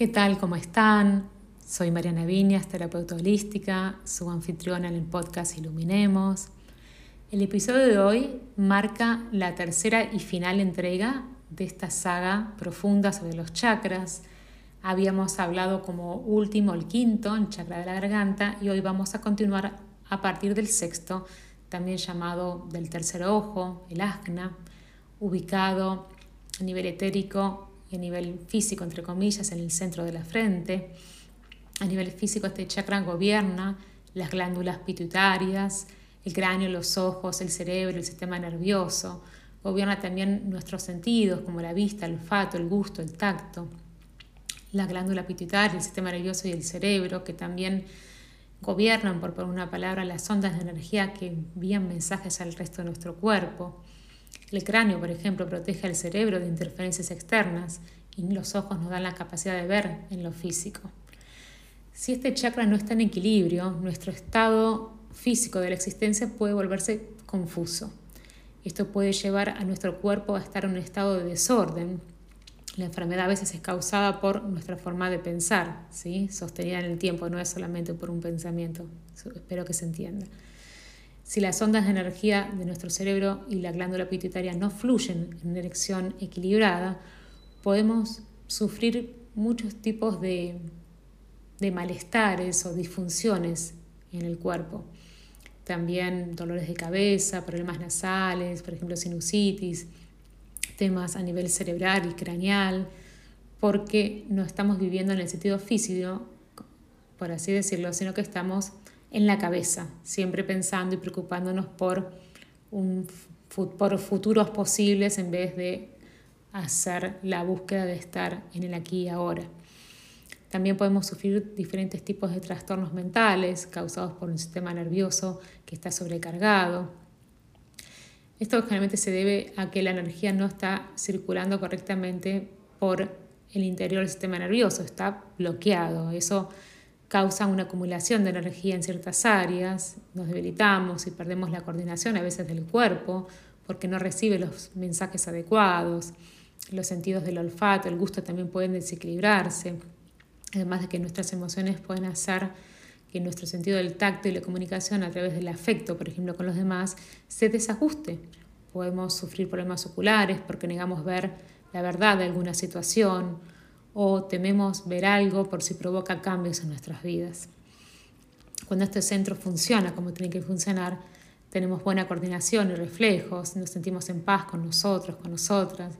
¿Qué tal? ¿Cómo están? Soy Mariana Viñas, terapeuta holística, su anfitriona en el podcast Iluminemos. El episodio de hoy marca la tercera y final entrega de esta saga profunda sobre los chakras. Habíamos hablado como último el quinto, el chakra de la garganta, y hoy vamos a continuar a partir del sexto, también llamado del tercer ojo, el asna, ubicado a nivel etérico y a nivel físico, entre comillas, en el centro de la frente. A nivel físico este chakra gobierna las glándulas pituitarias, el cráneo, los ojos, el cerebro, el sistema nervioso. Gobierna también nuestros sentidos como la vista, el olfato, el gusto, el tacto. La glándula pituitaria, el sistema nervioso y el cerebro, que también gobiernan, por una palabra, las ondas de energía que envían mensajes al resto de nuestro cuerpo. El cráneo, por ejemplo, protege al cerebro de interferencias externas y los ojos nos dan la capacidad de ver en lo físico. Si este chakra no está en equilibrio, nuestro estado físico de la existencia puede volverse confuso. Esto puede llevar a nuestro cuerpo a estar en un estado de desorden. La enfermedad a veces es causada por nuestra forma de pensar, ¿sí? sostenida en el tiempo, no es solamente por un pensamiento. Espero que se entienda. Si las ondas de energía de nuestro cerebro y la glándula pituitaria no fluyen en dirección equilibrada, podemos sufrir muchos tipos de, de malestares o disfunciones en el cuerpo. También dolores de cabeza, problemas nasales, por ejemplo sinusitis, temas a nivel cerebral y craneal, porque no estamos viviendo en el sentido físico, por así decirlo, sino que estamos en la cabeza, siempre pensando y preocupándonos por, un, por futuros posibles en vez de hacer la búsqueda de estar en el aquí y ahora. También podemos sufrir diferentes tipos de trastornos mentales causados por un sistema nervioso que está sobrecargado. Esto generalmente se debe a que la energía no está circulando correctamente por el interior del sistema nervioso, está bloqueado. Eso causa una acumulación de energía en ciertas áreas, nos debilitamos y perdemos la coordinación a veces del cuerpo porque no recibe los mensajes adecuados, los sentidos del olfato, el gusto también pueden desequilibrarse, además de que nuestras emociones pueden hacer que nuestro sentido del tacto y la comunicación a través del afecto, por ejemplo, con los demás, se desajuste. Podemos sufrir problemas oculares porque negamos ver la verdad de alguna situación o tememos ver algo por si provoca cambios en nuestras vidas. Cuando este centro funciona como tiene que funcionar, tenemos buena coordinación y reflejos, nos sentimos en paz con nosotros, con nosotras,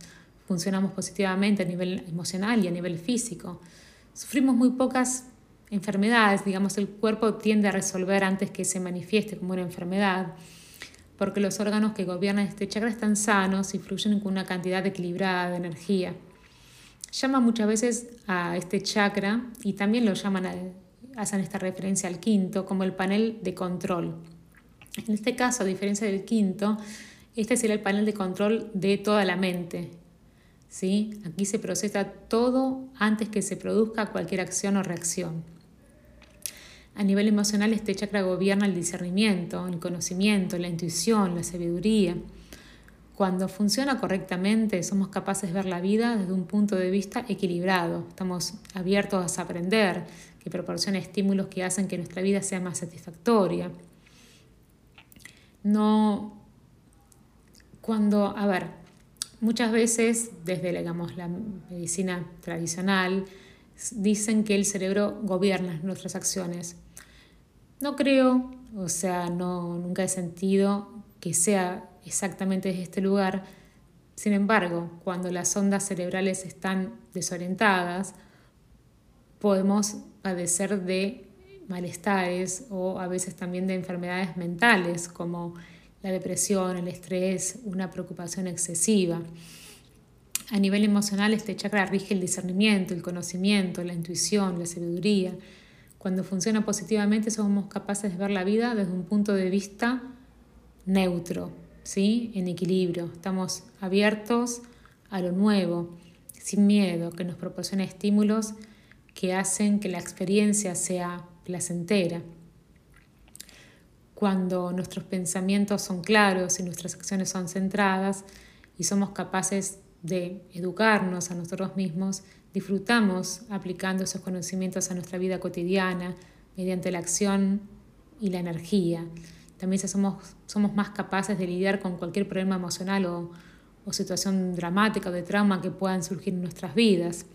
funcionamos positivamente a nivel emocional y a nivel físico. Sufrimos muy pocas enfermedades, digamos, el cuerpo tiende a resolver antes que se manifieste como una enfermedad, porque los órganos que gobiernan este chakra están sanos y fluyen con una cantidad equilibrada de energía llama muchas veces a este chakra y también lo llaman, hacen esta referencia al quinto como el panel de control. En este caso, a diferencia del quinto, este sería el panel de control de toda la mente. ¿sí? Aquí se procesa todo antes que se produzca cualquier acción o reacción. A nivel emocional, este chakra gobierna el discernimiento, el conocimiento, la intuición, la sabiduría. Cuando funciona correctamente, somos capaces de ver la vida desde un punto de vista equilibrado. Estamos abiertos a aprender, que proporciona estímulos que hacen que nuestra vida sea más satisfactoria. No, cuando, a ver, muchas veces desde digamos, la medicina tradicional dicen que el cerebro gobierna nuestras acciones. No creo, o sea, no, nunca he sentido que sea exactamente desde este lugar. Sin embargo, cuando las ondas cerebrales están desorientadas, podemos padecer de malestares o a veces también de enfermedades mentales como la depresión, el estrés, una preocupación excesiva. A nivel emocional, este chakra rige el discernimiento, el conocimiento, la intuición, la sabiduría. Cuando funciona positivamente somos capaces de ver la vida desde un punto de vista neutro, ¿sí? en equilibrio. Estamos abiertos a lo nuevo, sin miedo, que nos proporciona estímulos que hacen que la experiencia sea placentera. Cuando nuestros pensamientos son claros y nuestras acciones son centradas y somos capaces de educarnos a nosotros mismos, disfrutamos aplicando esos conocimientos a nuestra vida cotidiana mediante la acción y la energía. También somos, somos más capaces de lidiar con cualquier problema emocional o, o situación dramática o de trauma que puedan surgir en nuestras vidas.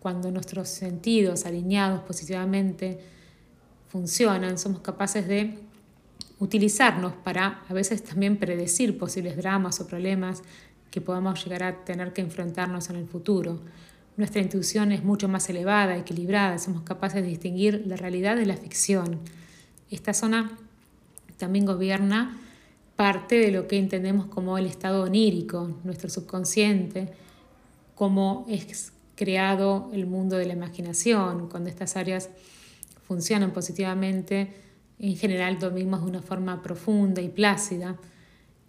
Cuando nuestros sentidos alineados positivamente funcionan, somos capaces de utilizarnos para a veces también predecir posibles dramas o problemas que podamos llegar a tener que enfrentarnos en el futuro. Nuestra intuición es mucho más elevada, equilibrada, somos capaces de distinguir la realidad de la ficción. Esta zona también gobierna parte de lo que entendemos como el estado onírico, nuestro subconsciente, cómo es creado el mundo de la imaginación, cuando estas áreas funcionan positivamente, en general dormimos de una forma profunda y plácida.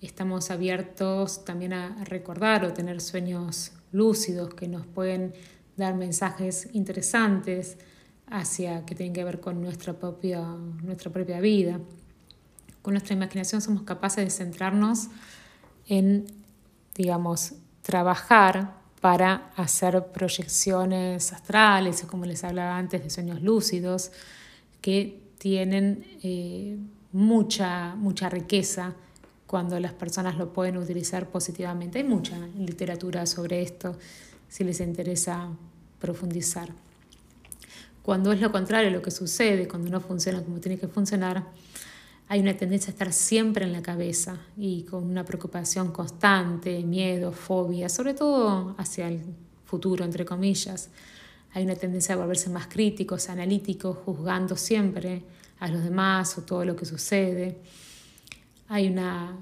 Estamos abiertos también a recordar o tener sueños lúcidos que nos pueden dar mensajes interesantes hacia que tienen que ver con nuestra propia, nuestra propia vida. Con nuestra imaginación somos capaces de centrarnos en, digamos, trabajar para hacer proyecciones astrales, como les hablaba antes, de sueños lúcidos, que tienen eh, mucha, mucha riqueza cuando las personas lo pueden utilizar positivamente. Hay mucha literatura sobre esto, si les interesa profundizar. Cuando es lo contrario, lo que sucede, cuando no funciona como tiene que funcionar, hay una tendencia a estar siempre en la cabeza y con una preocupación constante, miedo, fobia, sobre todo hacia el futuro, entre comillas. Hay una tendencia a volverse más críticos, analíticos, juzgando siempre a los demás o todo lo que sucede hay una,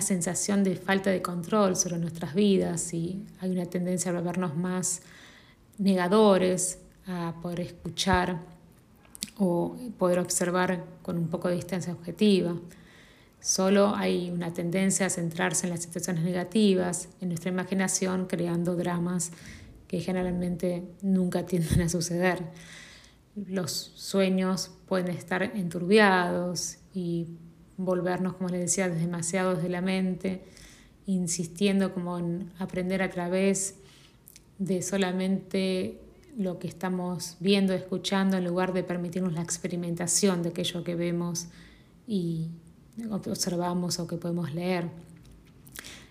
sensación de falta de control sobre nuestras vidas y hay una tendencia a volvernos más negadores, a poder escuchar o poder observar con un poco de distancia objetiva. Solo hay una tendencia a centrarse en las situaciones negativas, en nuestra imaginación, creando dramas que generalmente nunca tienden a suceder. Los sueños pueden estar enturbiados y volvernos, como les decía, demasiados de la mente, insistiendo como en aprender a través de solamente lo que estamos viendo, escuchando, en lugar de permitirnos la experimentación de aquello que vemos y observamos o que podemos leer.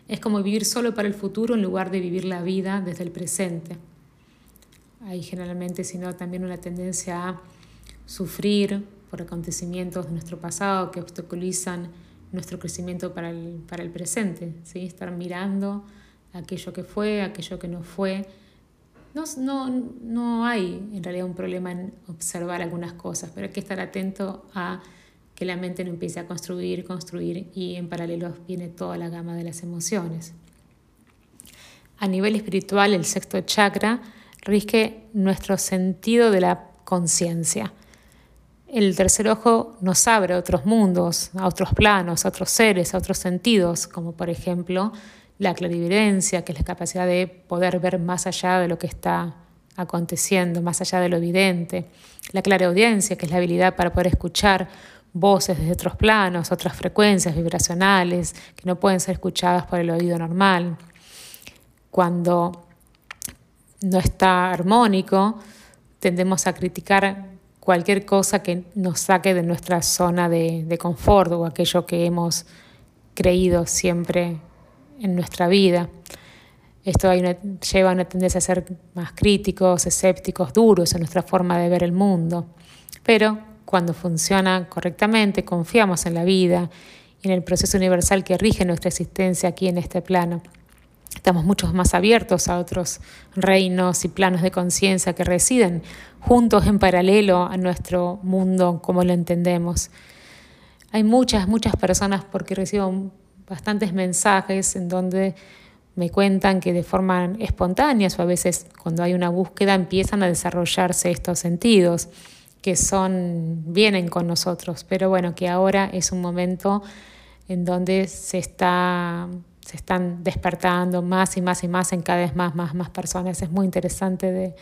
Es como vivir solo para el futuro en lugar de vivir la vida desde el presente. Hay generalmente, sino también una tendencia a sufrir por acontecimientos de nuestro pasado que obstaculizan nuestro crecimiento para el, para el presente, ¿sí? estar mirando aquello que fue, aquello que no fue. No, no, no hay en realidad un problema en observar algunas cosas, pero hay que estar atento a que la mente no empiece a construir, construir y en paralelo viene toda la gama de las emociones. A nivel espiritual, el sexto chakra rige nuestro sentido de la conciencia. El tercer ojo nos abre a otros mundos, a otros planos, a otros seres, a otros sentidos, como por ejemplo la clarividencia, que es la capacidad de poder ver más allá de lo que está aconteciendo, más allá de lo evidente. La clareaudiencia, que es la habilidad para poder escuchar voces desde otros planos, otras frecuencias vibracionales que no pueden ser escuchadas por el oído normal. Cuando no está armónico, tendemos a criticar cualquier cosa que nos saque de nuestra zona de, confort o aquello que hemos creído siempre en nuestra vida. Esto lleva a una tendencia a ser más críticos, escépticos, duros en nuestra forma de ver el mundo. Pero cuando funciona correctamente, confiamos en la vida y en el proceso universal que rige nuestra existencia aquí en este plano. Estamos mucho más abiertos a otros reinos y planos de conciencia que residen juntos en paralelo a nuestro mundo como lo entendemos. Hay muchas, muchas personas porque recibo bastantes mensajes en donde me cuentan que de forma espontánea o a veces cuando hay una búsqueda empiezan a desarrollarse estos sentidos que son vienen con nosotros, pero bueno, que ahora es un momento en donde se está se están despertando más y más y más en cada vez más, más, más personas. Es muy interesante de,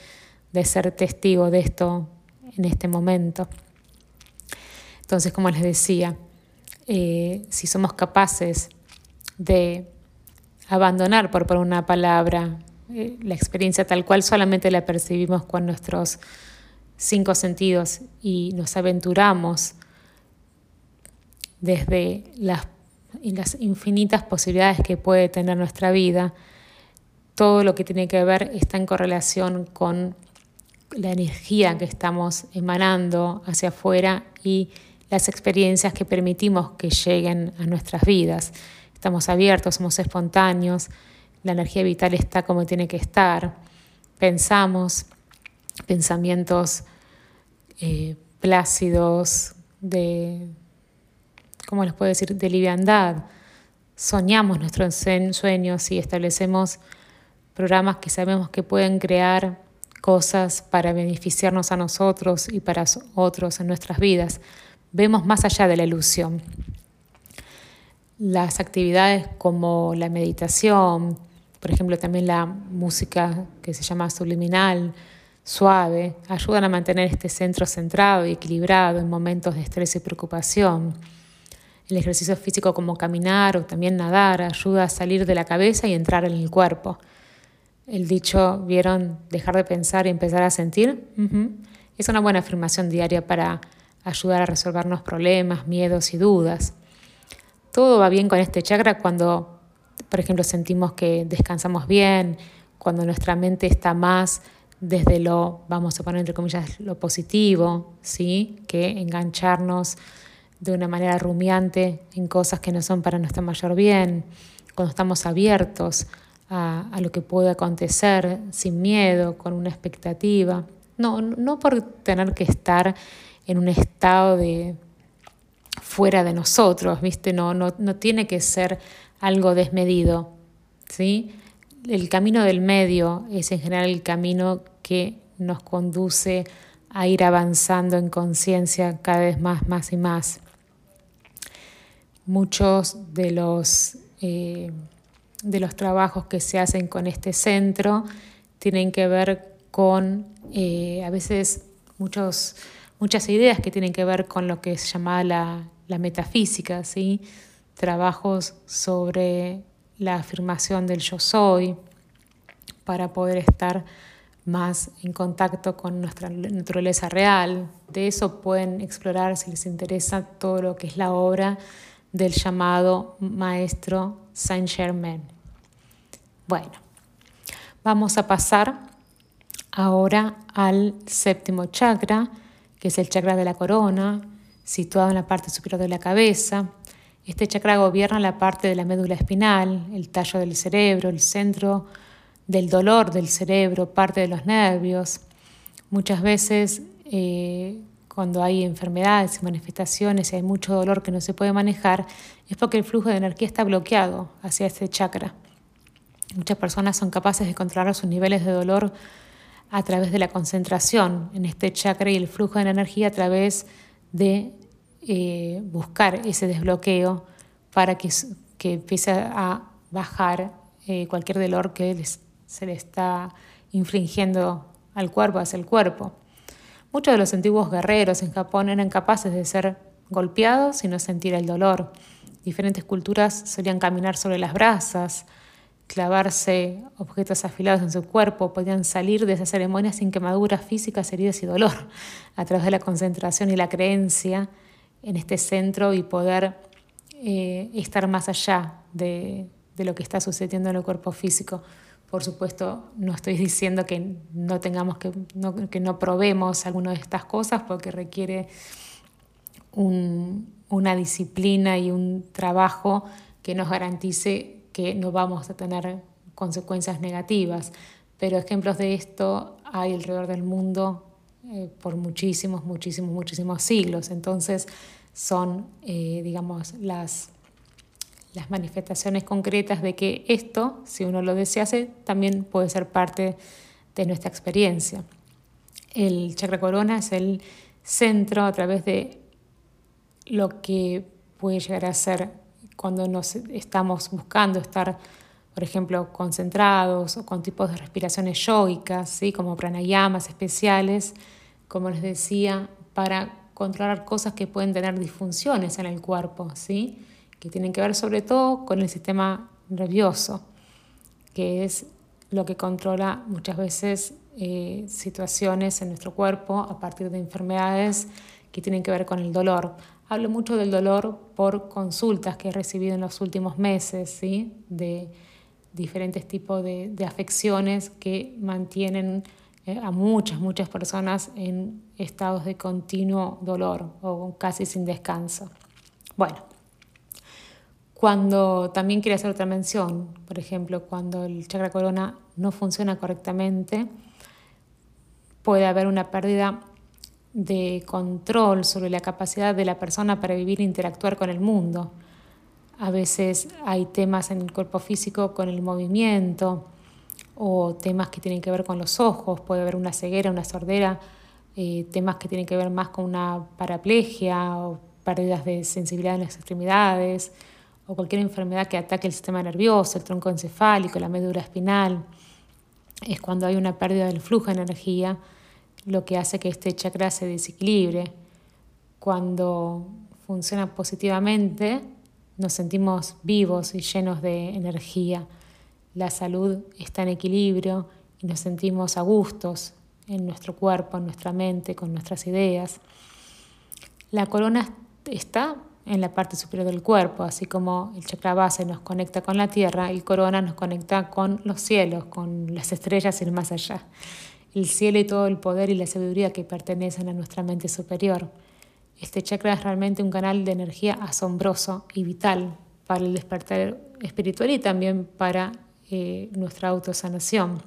de ser testigo de esto en este momento. Entonces, como les decía, eh, si somos capaces de abandonar, por una palabra, eh, la experiencia tal cual solamente la percibimos con nuestros cinco sentidos y nos aventuramos desde las, las infinitas posibilidades que puede tener nuestra vida, todo lo que tiene que ver está en correlación con la energía que estamos emanando hacia afuera y las experiencias que permitimos que lleguen a nuestras vidas. Estamos abiertos, somos espontáneos, la energía vital está como tiene que estar, pensamos pensamientos eh, plácidos, de, ¿cómo les puedo decir?, de liviandad. Soñamos nuestros sueños y establecemos programas que sabemos que pueden crear cosas para beneficiarnos a nosotros y para otros en nuestras vidas. Vemos más allá de la ilusión. Las actividades como la meditación, por ejemplo también la música que se llama subliminal, suave, ayudan a mantener este centro centrado y equilibrado en momentos de estrés y preocupación. El ejercicio físico como caminar o también nadar ayuda a salir de la cabeza y entrar en el cuerpo. El dicho, ¿vieron? Dejar de pensar y empezar a sentir. Es una buena afirmación diaria para ayudar a resolvernos problemas, miedos y dudas. Todo va bien con este chakra cuando, por ejemplo, sentimos que descansamos bien, cuando nuestra mente está más desde lo, vamos a poner entre comillas, lo positivo, ¿sí? que engancharnos de una manera rumiante en cosas que no son para nuestro mayor bien, cuando estamos abiertos a, lo que puede acontecer sin miedo, con una expectativa. No, no por tener que estar en un estado de fuera de nosotros, ¿viste? No, no, no tiene que ser algo desmedido, ¿sí? El camino del medio es en general el camino que nos conduce a ir avanzando en conciencia cada vez más, más y más. Muchos de los eh, de los trabajos que se hacen con este centro tienen que ver con eh, a veces muchos, muchas ideas que tienen que ver con lo que se llama la, metafísica, ¿sí? trabajos sobre la afirmación del yo soy para poder estar más en contacto con nuestra naturaleza real. De eso pueden explorar si les interesa todo lo que es la obra del llamado maestro Saint Germain. Bueno, vamos a pasar ahora al séptimo chakra, que es el chakra de la corona, situado en la parte superior de la cabeza. Este chakra gobierna la parte de la médula espinal, el tallo del cerebro, el centro del dolor del cerebro, parte de los nervios. Muchas veces eh, cuando hay enfermedades y manifestaciones y hay mucho dolor que no se puede manejar, es porque el flujo de energía está bloqueado hacia este chakra. Muchas personas son capaces de controlar sus niveles de dolor a través de la concentración en este chakra y el flujo de energía a través de eh, buscar ese desbloqueo para que, que empiece a bajar eh, cualquier dolor que se le está infringiendo al cuerpo, hacia el cuerpo. Muchos de los antiguos guerreros en Japón eran capaces de ser golpeados y no sentir el dolor. Diferentes culturas solían caminar sobre las brasas, clavarse objetos afilados en su cuerpo, podían salir de esa ceremonia sin quemaduras físicas, heridas y dolor, a través de la concentración y la creencia en este centro y poder eh, estar más allá de, de lo que está sucediendo en el cuerpo físico. Por supuesto, no estoy diciendo que no tengamos que no, que no probemos alguna de estas cosas porque requiere una disciplina y un trabajo que nos garantice que no vamos a tener consecuencias negativas. Pero ejemplos de esto hay alrededor del mundo eh, por muchísimos, muchísimos, muchísimos siglos. Entonces son, eh, digamos, las las manifestaciones concretas de que esto, si uno lo desease, también puede ser parte de nuestra experiencia. El chakra corona es el centro a través de lo que puede llegar a ser cuando nos estamos buscando estar, por ejemplo, concentrados o con tipos de respiraciones yógicas, ¿sí? como pranayamas especiales, como les decía, para controlar cosas que pueden tener disfunciones en el cuerpo, ¿sí? que tienen que ver sobre todo con el sistema nervioso, que es lo que controla muchas veces eh, situaciones en nuestro cuerpo a partir de enfermedades que tienen que ver con el dolor. Hablo mucho del dolor por consultas que he recibido en los últimos meses, ¿sí? de diferentes tipos de, afecciones que mantienen eh, a muchas, muchas personas en estados de continuo dolor o casi sin descanso. Bueno, cuando también quiero hacer otra mención, por ejemplo, cuando el chakra corona no funciona correctamente, puede haber una pérdida de control sobre la capacidad de la persona para vivir e interactuar con el mundo. A veces hay temas en el cuerpo físico con el movimiento o temas que tienen que ver con los ojos, puede haber una ceguera, una sordera, eh, temas que tienen que ver más con una paraplegia o pérdidas de sensibilidad en las extremidades o cualquier enfermedad que ataque el sistema nervioso, el tronco encefálico, la médula espinal. Es cuando hay una pérdida del flujo de energía lo que hace que este chakra se desequilibre. Cuando funciona positivamente, nos sentimos vivos y llenos de energía. La salud está en equilibrio y nos sentimos a gustos en nuestro cuerpo, en nuestra mente, con nuestras ideas. La corona está en la parte superior del cuerpo, así como el chakra base nos conecta con la tierra, el corona nos conecta con los cielos, con las estrellas y el más allá el cielo y todo el poder y la sabiduría que pertenecen a nuestra mente superior. Este chakra es realmente un canal de energía asombroso y vital para el despertar espiritual y también para eh, nuestra autosanación.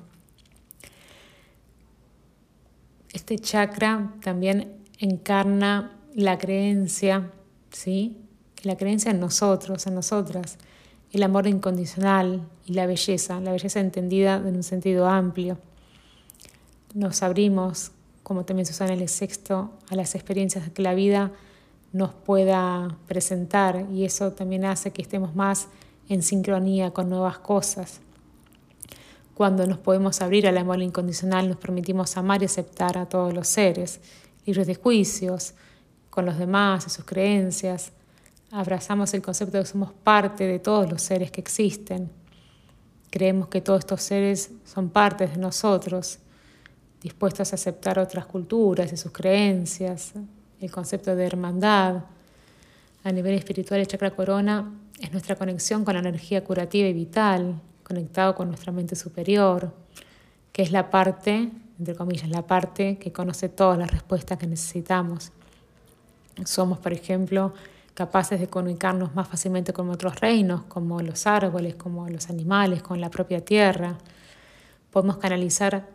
Este chakra también encarna la creencia, ¿sí? La creencia en nosotros, en nosotras, el amor incondicional y la belleza, la belleza entendida en un sentido amplio nos abrimos, como también se usa en el sexto, a las experiencias que la vida nos pueda presentar y eso también hace que estemos más en sincronía con nuevas cosas. Cuando nos podemos abrir al amor incondicional, nos permitimos amar y aceptar a todos los seres, libres de juicios, con los demás y sus creencias. Abrazamos el concepto de que somos parte de todos los seres que existen. Creemos que todos estos seres son partes de nosotros dispuestos a aceptar otras culturas y sus creencias, el concepto de hermandad. A nivel espiritual, el chakra corona es nuestra conexión con la energía curativa y vital, conectado con nuestra mente superior, que es la parte, entre comillas, la parte que conoce todas las respuestas que necesitamos. Somos, por ejemplo, capaces de comunicarnos más fácilmente con otros reinos, como los árboles, como los animales, con la propia tierra. Podemos canalizar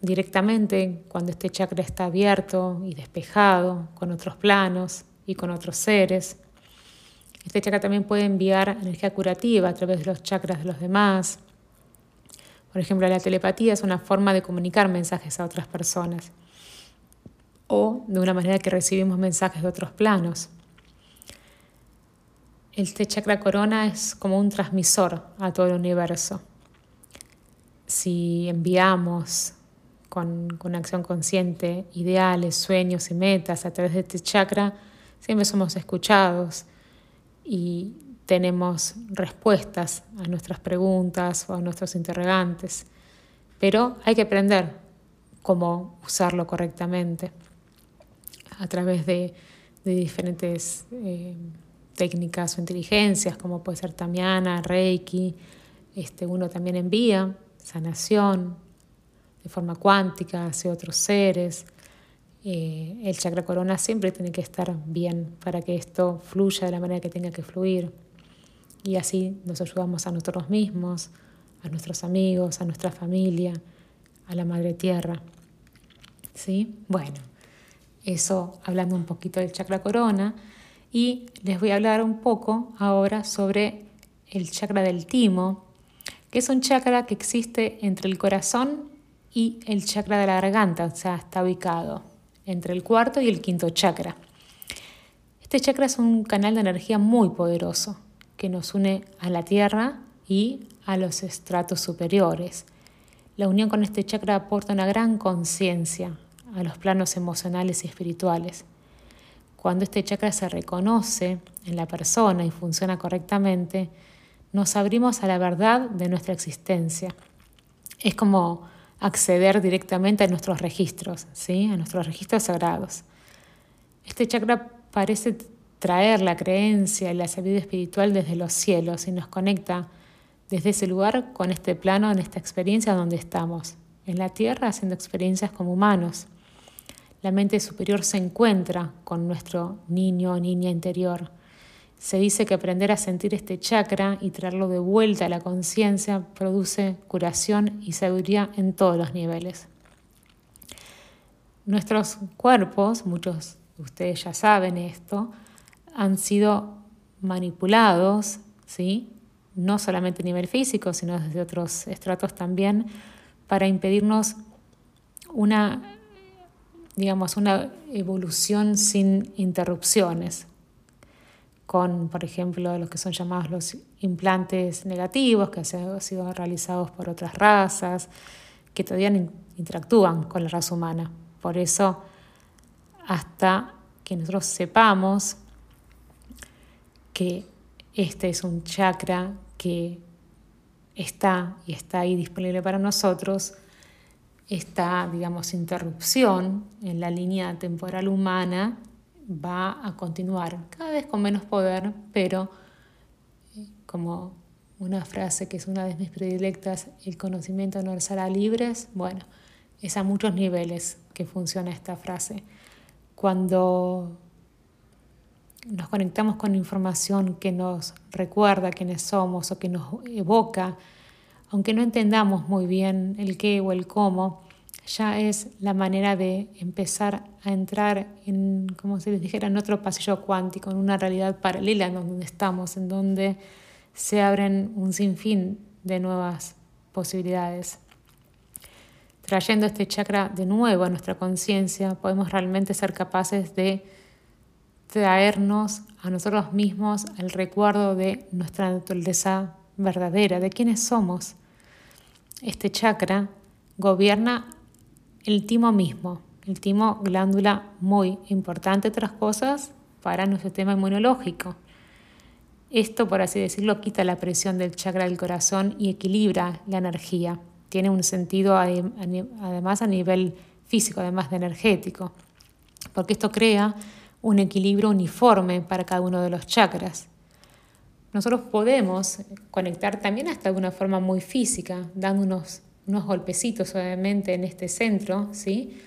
directamente cuando este chakra está abierto y despejado con otros planos y con otros seres. Este chakra también puede enviar energía curativa a través de los chakras de los demás. Por ejemplo, la telepatía es una forma de comunicar mensajes a otras personas o de una manera que recibimos mensajes de otros planos. Este chakra corona es como un transmisor a todo el universo. Si enviamos con, con acción consciente, ideales, sueños y metas a través de este chakra, siempre somos escuchados y tenemos respuestas a nuestras preguntas o a nuestros interrogantes. Pero hay que aprender cómo usarlo correctamente a través de, diferentes eh, técnicas o inteligencias, como puede ser Tamiana, Reiki. Este, uno también envía sanación, de forma cuántica hacia otros seres. Eh, el chakra corona siempre tiene que estar bien para que esto fluya de la manera que tenga que fluir. Y así nos ayudamos a nosotros mismos, a nuestros amigos, a nuestra familia, a la Madre Tierra. ¿Sí? Bueno, eso hablando un poquito del chakra corona. Y les voy a hablar un poco ahora sobre el chakra del timo, que es un chakra que existe entre el corazón y el chakra de la garganta, o sea, está ubicado entre el cuarto y el quinto chakra. Este chakra es un canal de energía muy poderoso que nos une a la tierra y a los estratos superiores. La unión con este chakra aporta una gran conciencia a los planos emocionales y espirituales. Cuando este chakra se reconoce en la persona y funciona correctamente, nos abrimos a la verdad de nuestra existencia es como acceder directamente a nuestros registros, ¿sí? a nuestros registros sagrados. Este chakra parece traer la creencia y la sabiduría espiritual desde los cielos y nos conecta desde ese lugar con este plano, en esta experiencia donde estamos, en la tierra haciendo experiencias como humanos. La mente superior se encuentra con nuestro niño o niña interior. Se dice que aprender a sentir este chakra y traerlo de vuelta a la conciencia produce curación y sabiduría en todos los niveles. Nuestros cuerpos, muchos de ustedes ya saben esto, han sido manipulados, ¿sí? no solamente a nivel físico, sino desde otros estratos también, para impedirnos una, digamos, una evolución sin interrupciones, con, por ejemplo, los que son llamados los implantes negativos, que han sido realizados por otras razas, que todavía interactúan con la raza humana. Por eso, hasta que nosotros sepamos que este es un chakra que está y está ahí disponible para nosotros, esta, digamos, interrupción en la línea temporal humana va a continuar, cada vez con menos poder, pero eh, como una frase que es una de mis predilectas, el conocimiento nos hará libres, bueno, es a muchos niveles que funciona esta frase. Cuando nos conectamos con información que nos recuerda quiénes somos o que nos evoca, aunque no entendamos muy bien el qué o el cómo, ya es la manera de empezar a entrar en, como se les dijera, en otro pasillo cuántico, en una realidad paralela en donde estamos, en donde se abren un sinfín de nuevas posibilidades. Trayendo este chakra de nuevo a nuestra conciencia, podemos realmente ser capaces de traernos a nosotros mismos el recuerdo de nuestra naturaleza verdadera, de quiénes somos. Este chakra gobierna el timo mismo, el timo glándula muy importante, otras cosas, para nuestro sistema inmunológico. Esto, por así decirlo, quita la presión del chakra del corazón y equilibra la energía. Tiene un sentido además a nivel físico, además de energético, porque esto crea un equilibrio uniforme para cada uno de los chakras. Nosotros podemos conectar también hasta de una forma muy física, dando unos, golpecitos obviamente en este centro, ¿sí?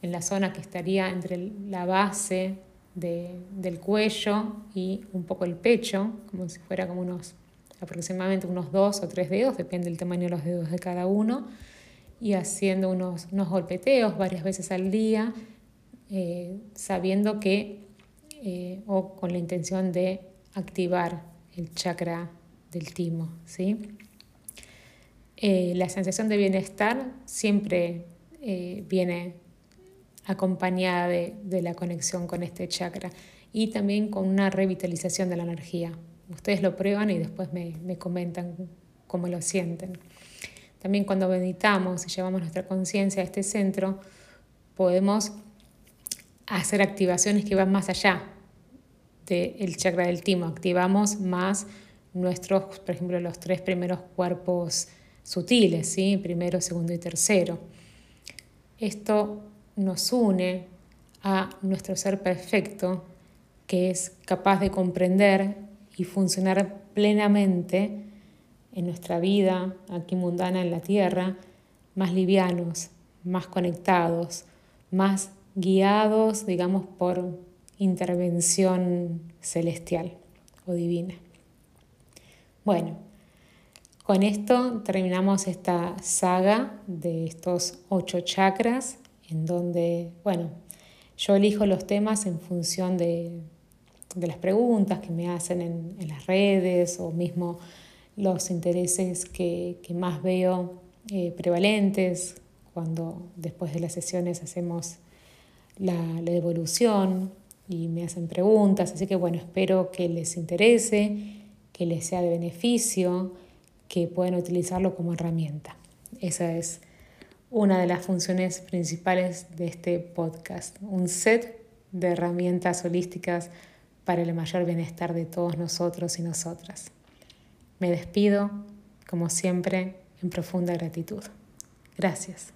en la zona que estaría entre la base del cuello y un poco el pecho, como si fuera como unos aproximadamente unos dos o tres dedos, depende del tamaño de los dedos de cada uno, y haciendo unos, unos golpeteos varias veces al día, eh, sabiendo que eh, o con la intención de activar el chakra del timo. ¿sí? Eh, la sensación de bienestar siempre eh, viene acompañada de, la conexión con este chakra y también con una revitalización de la energía. Ustedes lo prueban y después me, me comentan cómo lo sienten. También cuando meditamos y llevamos nuestra conciencia a este centro, podemos hacer activaciones que van más allá del chakra del timo. Activamos más nuestros, por ejemplo, los tres primeros cuerpos sutiles, ¿sí? primero, segundo y tercero. Esto nos une a nuestro ser perfecto, que es capaz de comprender y funcionar plenamente en nuestra vida aquí mundana en la tierra, más livianos, más conectados, más guiados, digamos, por intervención celestial o divina. Bueno, con esto terminamos esta saga de estos ocho chakras, en donde, bueno, yo elijo los temas en función de, las preguntas que me hacen en, las redes o mismo los intereses que, más veo eh, prevalentes cuando después de las sesiones hacemos la, devolución y me hacen preguntas, así que bueno, espero que les interese, que les sea de beneficio, que puedan utilizarlo como herramienta. Esa es una de las funciones principales de este podcast, un set de herramientas holísticas para el mayor bienestar de todos nosotros y nosotras. Me despido, como siempre, en profunda gratitud. Gracias.